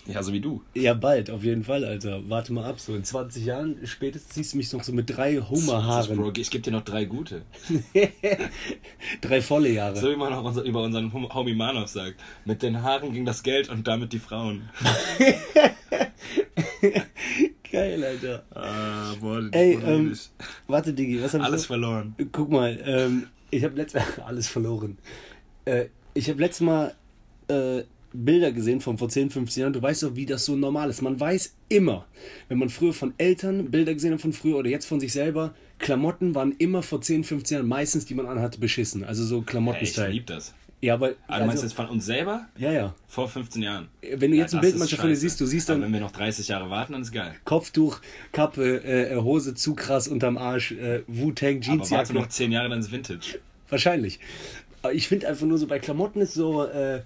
Ja, so wie du. Ja, bald, auf jeden Fall, Alter. Warte mal ab, so in 20 Jahren spätestens siehst du mich noch so mit drei Bro, Homer-Haaren. ich gebe dir noch drei gute. drei volle Jahre. So wie man auch unser, über unseren Hom- Homie Manov sagt. Mit den Haaren ging das Geld und damit die Frauen. Geil, Alter. Ah, boah, Ey, ähm, warte, Digi, was hab alles ich verloren. Guck mal, ähm, ich habe letztes alles verloren. Äh, ich habe letztes Mal äh, Bilder gesehen von vor 10, 15 Jahren. Du weißt doch, wie das so normal ist. Man weiß immer, wenn man früher von Eltern Bilder gesehen hat von früher oder jetzt von sich selber, Klamotten waren immer vor 10, 15 Jahren meistens, die man anhatte, beschissen. Also so Ey, ich Klamotten-Style. lieb das. Ja, aber. Ah, du meinst also, jetzt von uns selber? ja, ja. Vor 15 Jahren. Wenn du jetzt ein das Bild manchmal von dir siehst, du siehst Aber dann wenn wir noch 30 Jahre warten, dann ist geil. Kopftuch, Kappe, äh, Hose zu krass unterm Arsch, äh, Wu-Tang, Aber warte noch 10 Jahre, dann ist Vintage. Wahrscheinlich. Aber ich finde einfach nur so bei Klamotten ist so, äh,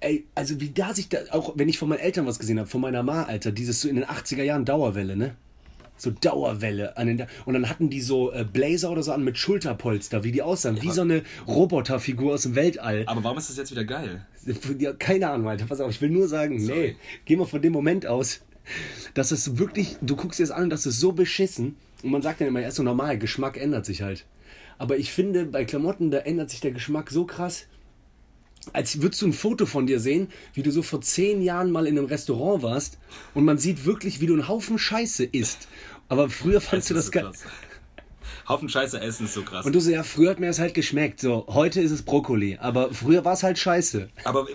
ey, also wie da sich da, auch wenn ich von meinen Eltern was gesehen habe, von meiner Ma, Alter, dieses so in den 80er Jahren Dauerwelle, ne? So Dauerwelle an den Und dann hatten die so äh, Blazer oder so an mit Schulterpolster, wie die aussahen. wie so eine Roboterfigur aus dem Weltall. Aber warum ist das jetzt wieder geil? Ja, keine Ahnung, Alter. Pass auf, ich will nur sagen, nee, geh mal von dem Moment aus, dass es wirklich, du guckst dir das an und das ist so beschissen. Und man sagt dann immer, er ist so normal, Geschmack ändert sich halt. Aber ich finde, bei Klamotten, da ändert sich der Geschmack so krass, als würdest du ein Foto von dir sehen, wie du so vor zehn Jahren mal in einem Restaurant warst und man sieht wirklich, wie du einen Haufen Scheiße isst. Aber früher fandst du das so geil. Haufen Scheiße essen ist so krass. Und du so, ja, früher hat mir das halt geschmeckt. So, heute ist es Brokkoli. Aber früher war es halt scheiße. Aber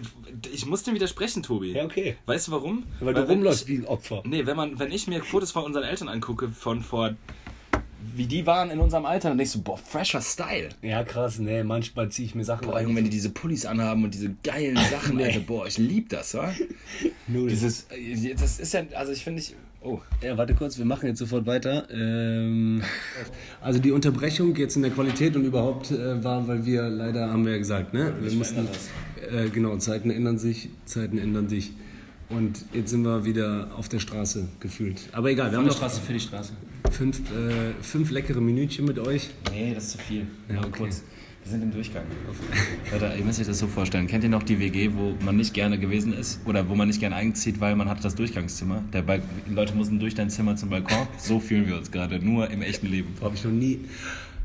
ich muss dem widersprechen, Tobi. Ja, okay. Weißt du warum? Weil du wenn rumläufst ich- wie ein Opfer. Nee, wenn, man, wenn ich mir Fotos von unseren Eltern angucke, von vor. Wie die waren in unserem Alter, dann denkst du, boah, fresher Style. Ja, krass, nee, manchmal ziehe ich mir Sachen Boah, Junge, wenn die diese Pullis anhaben und diese geilen Sachen, Nee. Alter, boah, ich lieb das, wa? Null. Dieses, äh, das ist ja, also ich finde ich, oh, Ja, warte kurz, wir machen jetzt sofort weiter. Ähm, also die Unterbrechung jetzt in der Qualität und überhaupt äh, war, weil wir leider, haben wir ja gesagt, ne? Wir mussten, äh, genau, Zeiten ändern sich, Zeiten ändern sich. Und jetzt sind wir wieder auf der Straße gefühlt. Aber egal, wir haben noch für die Straße. fünf, äh, fünf leckere Minütchen mit euch. Nee, das ist zu viel. Ja, okay. kurz. Wir sind im Durchgang. Leute, ihr müsst euch das so vorstellen. Kennt ihr noch die WG, wo man nicht gerne gewesen ist? Oder wo man nicht gerne einzieht, weil man hat das Durchgangszimmer? Der Balk die Leute mussten durch dein Zimmer zum Balkon. So fühlen wir uns gerade, nur im echten Leben. Habe ich noch nie.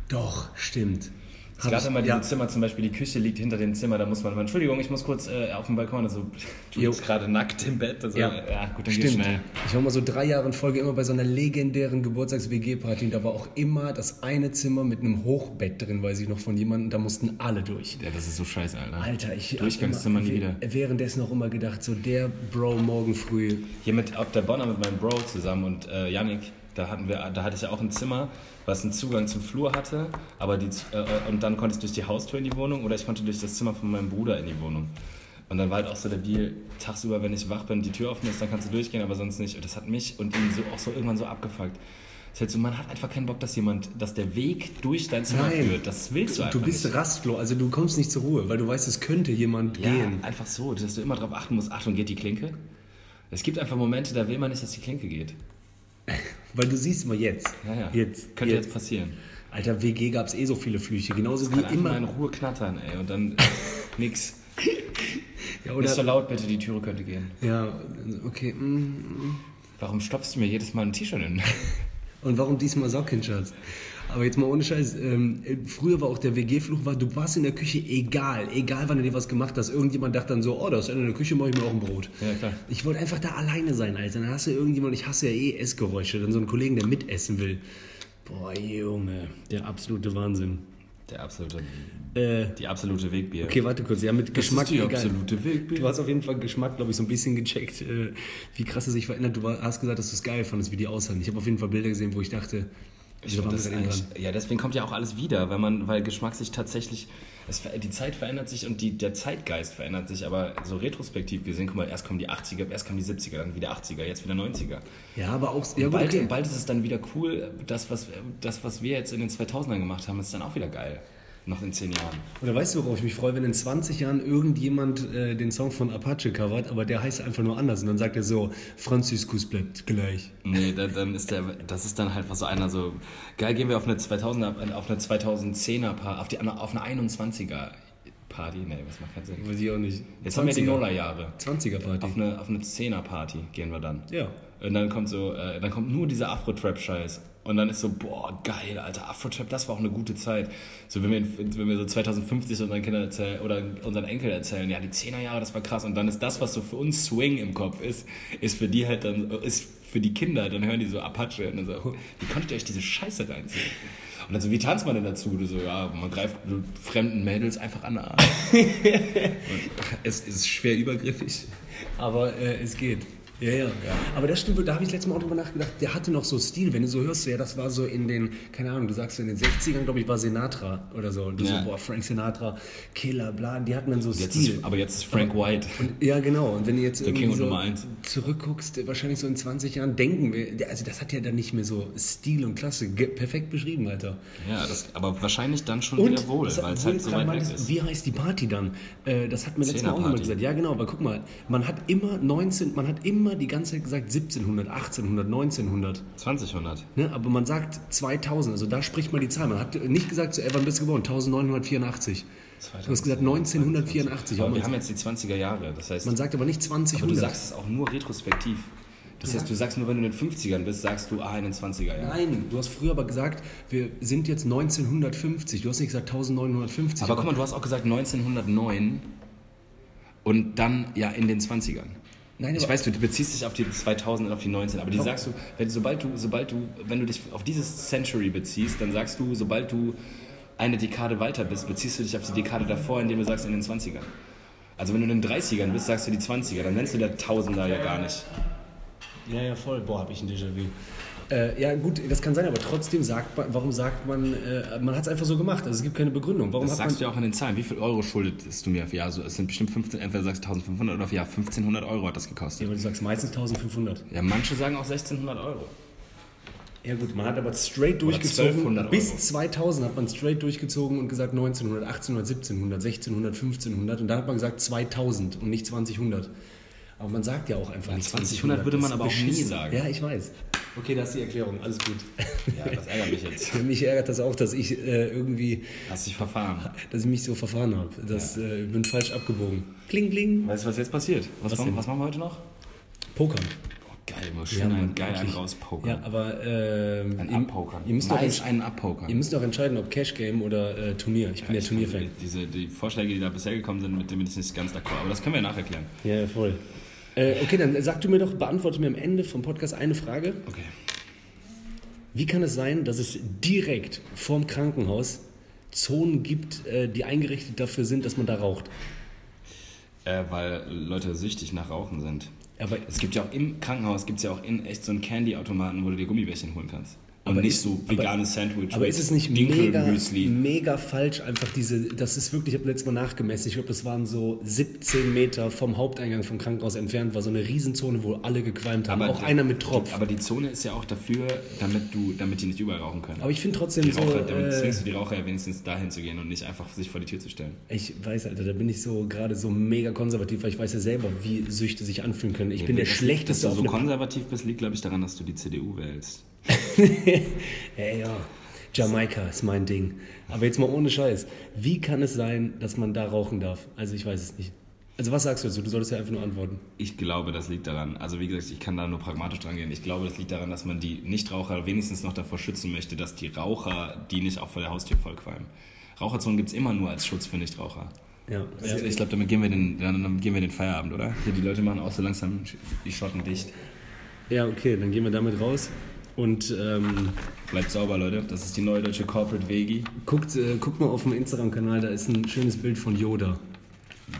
Doch, stimmt. Es Hab gab ich- immer ja. Zimmer, zum Beispiel die Küche liegt hinter dem Zimmer, da muss man immer, Entschuldigung, ich muss kurz äh, auf dem Balkon, also du bist gerade nackt im Bett, also, Ja, ja gut, dann Stimmt. schnell. Ich war mal so drei Jahre in Folge immer bei so einer legendären Geburtstags-WG-Party und da war auch immer das eine Zimmer mit einem Hochbett drin, weiß ich noch von jemandem, da mussten alle durch. Ja, das ist so scheiße, Alter. Alter, ich Durchgangszimmer immer, nie wieder. Währenddessen auch immer gedacht, so der Bro morgen früh. Hier mit auf der Bonner mit meinem Bro zusammen und äh, Yannick, da hatten wir, da hatte ich ja auch ein Zimmer, was einen Zugang zum Flur hatte, aber die, äh, und dann konnte ich durch die Haustür in die Wohnung oder ich konnte durch das Zimmer von meinem Bruder in die Wohnung. Und dann war halt auch so der Deal, tagsüber, wenn ich wach bin, die Tür offen ist, dann kannst du durchgehen, aber sonst nicht. Und das hat mich und ihn so auch so irgendwann so abgefuckt. Es ist halt so, man hat einfach keinen Bock, dass jemand, dass der Weg durch dein Zimmer Nein. führt. Das willst du einfach Du bist nicht. rastlos, also du kommst nicht zur Ruhe, weil du weißt, es könnte jemand Ja, gehen. einfach so, dass du immer darauf achten musst, Achtung, geht die Klinke? Es gibt einfach Momente, da will man nicht, dass die Klinke geht. Weil du siehst mal jetzt. Ja, ja. Jetzt. Könnte jetzt. jetzt passieren. Alter, WG gab es eh so viele Flüche, genauso wie einfach mal in immer. Ruhe knattern, ey, und dann nix. Ja, Nicht so oder, laut, bitte, die Türe könnte gehen. ja, okay. mm, mm. Warum stopfst du mir jedes Mal ein T-Shirt hin? Und warum diesmal Socken, Schatz? Aber jetzt mal ohne Scheiß. Ähm, äh, früher war auch der WG-Fluch, war, du warst in der Küche egal, egal wann du dir was gemacht hast. Irgendjemand dachte dann so, oh, da ist einer in der Küche, mache ich mir auch ein Brot. Ja, klar. Ich wollte einfach da alleine sein, Alter. Dann hast du irgendjemand, ich hasse ja eh Essgeräusche, dann so einen Kollegen, der mitessen will. Boah, Junge, der absolute Wahnsinn. Der absolute, Äh, die absolute Wegbier. okay, warte kurz, ja, mit Geschmack egal. Wegbier. Du hast auf jeden Fall Geschmack, glaube ich, so ein bisschen gecheckt, äh, wie krass es sich verändert. Du war, hast gesagt, dass du es geil fandest, wie die aussahen. Ich habe auf jeden Fall Bilder gesehen, wo ich dachte, Ich waren das eigentlich, ja, deswegen kommt ja auch alles wieder, weil man, weil Geschmack sich tatsächlich, es, die Zeit verändert sich und die, der Zeitgeist verändert sich, aber so retrospektiv gesehen, guck mal, erst kommen die 80er, erst kamen die 70er, dann wieder 80er, jetzt wieder 90er. Ja, aber auch. Ja, gut, bald, okay. bald ist es dann wieder cool, das was, das, was wir jetzt in den 2000ern gemacht haben, ist dann auch wieder geil. Noch in 10 Jahren. Oder weißt du, worauf ich mich freue, wenn in 20 Jahren irgendjemand äh, den Song von Apache covert, aber der heißt einfach nur anders und dann sagt er so, Franziskus bleibt gleich. Nee, dann, dann ist der, das ist dann halt was so einer so, geil, gehen wir auf eine 2000er, auf eine 2010er Party, auf, die, auf eine 21er Party, nee, das macht keinen Sinn. Weiß ich auch nicht. Jetzt haben wir die Nullerjahre. 20er Party. Auf eine, auf eine 10er Party gehen wir dann. Ja. Und dann kommt so, äh, dann kommt nur dieser Afro-Trap-Scheiß. Und dann ist so, boah, geil, Alter, Afro-Trap, das war auch eine gute Zeit. So, wenn wir, wenn wir so 2050 unseren Kindern erzählen oder unseren Enkel erzählen, ja, die 10er Jahre, das war krass. Und dann ist das, was so für uns Swing im Kopf ist, ist für die halt dann, ist für die Kinder, dann hören die so Apache und dann so, wie konntet ihr euch diese Scheiße reinziehen? Und dann so, wie tanzt man denn dazu? Du so, ja, man greift fremden Mädels einfach an den Arm. und es ist schwer übergriffig. Aber äh, es geht. Ja, ja, Aber das stimmt, da habe ich letztes Mal auch drüber nachgedacht, der hatte noch so Stil, wenn du so hörst, ja, das war so in den, keine Ahnung, du sagst so in den 60ern, glaube ich, war Sinatra oder so. Und du Ja. so, boah, Frank Sinatra, Killer, bla, die hatten dann so Jetzt Stil. ist, aber jetzt ist Frank White. Und, ja, genau. Und wenn du jetzt irgendwie so zurückguckst, wahrscheinlich so in 20 Jahren denken wir, also das hat ja dann nicht mehr so Stil und Klasse. Perfekt beschrieben, Alter. Ja, das, aber wahrscheinlich dann schon Und wieder wohl, weil es halt so weit weg ist. Wie heißt die Party dann? Äh, das hat mir letztes Mal auch Zehnerparty. gesagt. Ja, genau, aber guck mal, man hat immer 19, man hat immer immer die ganze Zeit gesagt 1700, 1800, 1900. 2000. Ne? Aber man sagt 2000, also da spricht man die Zahl. Man hat nicht gesagt, so, ey, wann bist du geboren? 1984. Du hast gesagt 1984. Aber wir haben jetzt die 20er Jahre. Das heißt, man sagt aber nicht 20, aber du sagst es auch nur retrospektiv. Das heißt, du sagst nur, wenn du in den 50ern bist, sagst du, ah, in den 20er Jahren. Nein, du hast früher aber gesagt, wir sind jetzt 1950. Du hast nicht gesagt 1950. Aber guck mal, du hast auch gesagt 1909 und dann ja in den 20ern. Nein, ich weiß, du beziehst dich auf die 2000 und auf die 19, aber die sagst du, wenn, sobald du, sobald du, wenn du dich auf dieses Century beziehst, dann sagst du, sobald du eine Dekade weiter bist, beziehst du dich auf die Dekade davor, indem du sagst in den 20ern. Also wenn du in den 30ern bist, sagst du die 20er, dann nennst du der Tausender ja gar nicht. Ja, ja, voll. Boah, hab ich ein Déjà-vu. Äh, ja, gut, das kann sein, aber trotzdem sagt man, warum sagt man, äh, man hat es einfach so gemacht. Also es gibt keine Begründung. Warum Das hat sagst du ja auch in den Zahlen. Wie viel Euro schuldest du mir auf Jahr? Also es sind bestimmt 15, entweder sagst du 1500 oder auf Jahr 1500 Euro hat das Ja, gekostet. aber du sagst meistens 1500. Ja, manche sagen auch 1600 Euro. Ja gut, man hat aber straight durchgezogen. 1200 Bis Euro. 2000 hat man straight durchgezogen und gesagt 1900, 1800, 1700, 1600, 1500 und dann hat man gesagt 2000 und nicht 2000. Aber man sagt ja auch einfach nicht 2000 würde man aber auch nie sagen. Ja, ich weiß. Okay, das ist die Erklärung. Alles gut. Ja, das ärgert mich jetzt. Mich ärgert das auch, dass ich äh, irgendwie, Hast dich verfahren. dass ich mich so verfahren habe. Das äh, bin falsch abgebogen. Kling, kling. Weißt du, was jetzt passiert? Was, Was machen, was machen wir heute noch? Pokern. Oh, geil, mal schön Ja, einen Mann, geil einen wirklich. rauspokern. Ja, aber ähm, Ein Abpokern. Ihr müsst, doch nice, einen Abpokern. ihr müsst auch entscheiden, ob Cash Game oder äh, Turnier. Ich bin ja Ich- Turnierfan. Diese, die Vorschläge, die da bisher gekommen sind, mit denen bin ich nicht ganz d'accord. Aber das können wir ja nacherklären. Ja, ja, voll. Äh, okay, dann sag du mir doch, beantworte mir am Ende vom Podcast eine Frage. Okay. Wie kann es sein, dass es direkt vorm Krankenhaus Zonen gibt, äh, die eingerichtet dafür sind, dass man da raucht? Äh, weil Leute süchtig nach Rauchen sind. Aber Es gibt ja auch im Krankenhaus gibt's ja auch in echt so einen Candy-Automaten, wo du dir Gummibärchen holen kannst. Und Aber nicht ist- so aber- veganes Sandwich Aber ist es nicht mega, mega falsch, einfach diese, das ist wirklich, ich habe letztes Mal nachgemessen, ich glaube, das waren so 17 Meter vom Haupteingang vom Krankenhaus entfernt, war so eine Riesenzone, wo alle gequalmt haben, auch die- einer mit Tropf. Aber die Zone ist ja auch dafür, damit du, damit die nicht überall rauchen können. Aber ich finde trotzdem die so, Raucher, damit äh, zwingst du die Raucher ja wenigstens dahin zu gehen und nicht einfach sich vor die Tür zu stellen. ich weiß, Alter, da bin ich so gerade so mega konservativ, weil ich weiß ja selber, wie Süchte sich anfühlen können. Ich bin der Schlechteste Dass du so konservativ bist, liegt, glaube ich, daran, dass du die CDU wählst. Ja, ja. Jamaika ist mein Ding. Aber jetzt mal ohne Scheiß. Wie kann es sein, dass man da rauchen darf? Also ich weiß es nicht. Also was sagst du dazu? Du solltest ja einfach nur antworten. Ich glaube, das liegt daran, also wie gesagt, ich kann da nur pragmatisch dran gehen. Ich glaube, das liegt daran, dass man die Nichtraucher wenigstens noch davor schützen möchte, dass die Raucher die nicht auch vor der Haustür vollqualmen. Raucherzonen gibt es immer nur als Schutz für Nichtraucher. Ja, ja. Ich glaube, damit gehen wir den, dann, dann gehen wir den Feierabend, oder? Hier, die Leute machen auch so langsam die Schotten dicht. ja okay, dann gehen wir damit raus. Und ähm, Bleibt sauber, Leute. Das ist die neue deutsche Corporate Vegi. guckt, äh, guckt mal auf dem Instagram-Kanal, da ist ein schönes Bild von Yoda.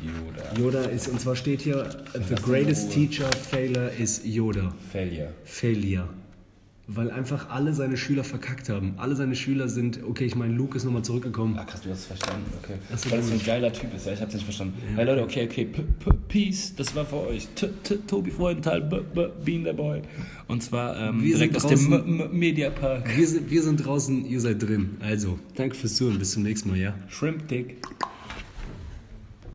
Yoda. Yoda ist, und zwar steht hier, the greatest teacher failure is Yoda. Failure. Failure. Weil einfach alle seine Schüler verkackt haben. Alle seine Schüler sind, okay, ich meine, Luke ist nochmal zurückgekommen. Ah, krass, du hast es verstanden. Okay. Weil das so ein geiler Typ ist, ja. Ich hab's nicht verstanden. Hey Leute, okay, okay. P -p Peace, das war für euch. T -t Tobi Freudenthal, B -B Bean der Boy. Und zwar ähm, direkt aus dem. M M Mediapark. Wir sind, wir sind draußen, ihr seid drin. Also, danke fürs Zuhören, bis zum nächsten Mal, ja? Shrimp Dick.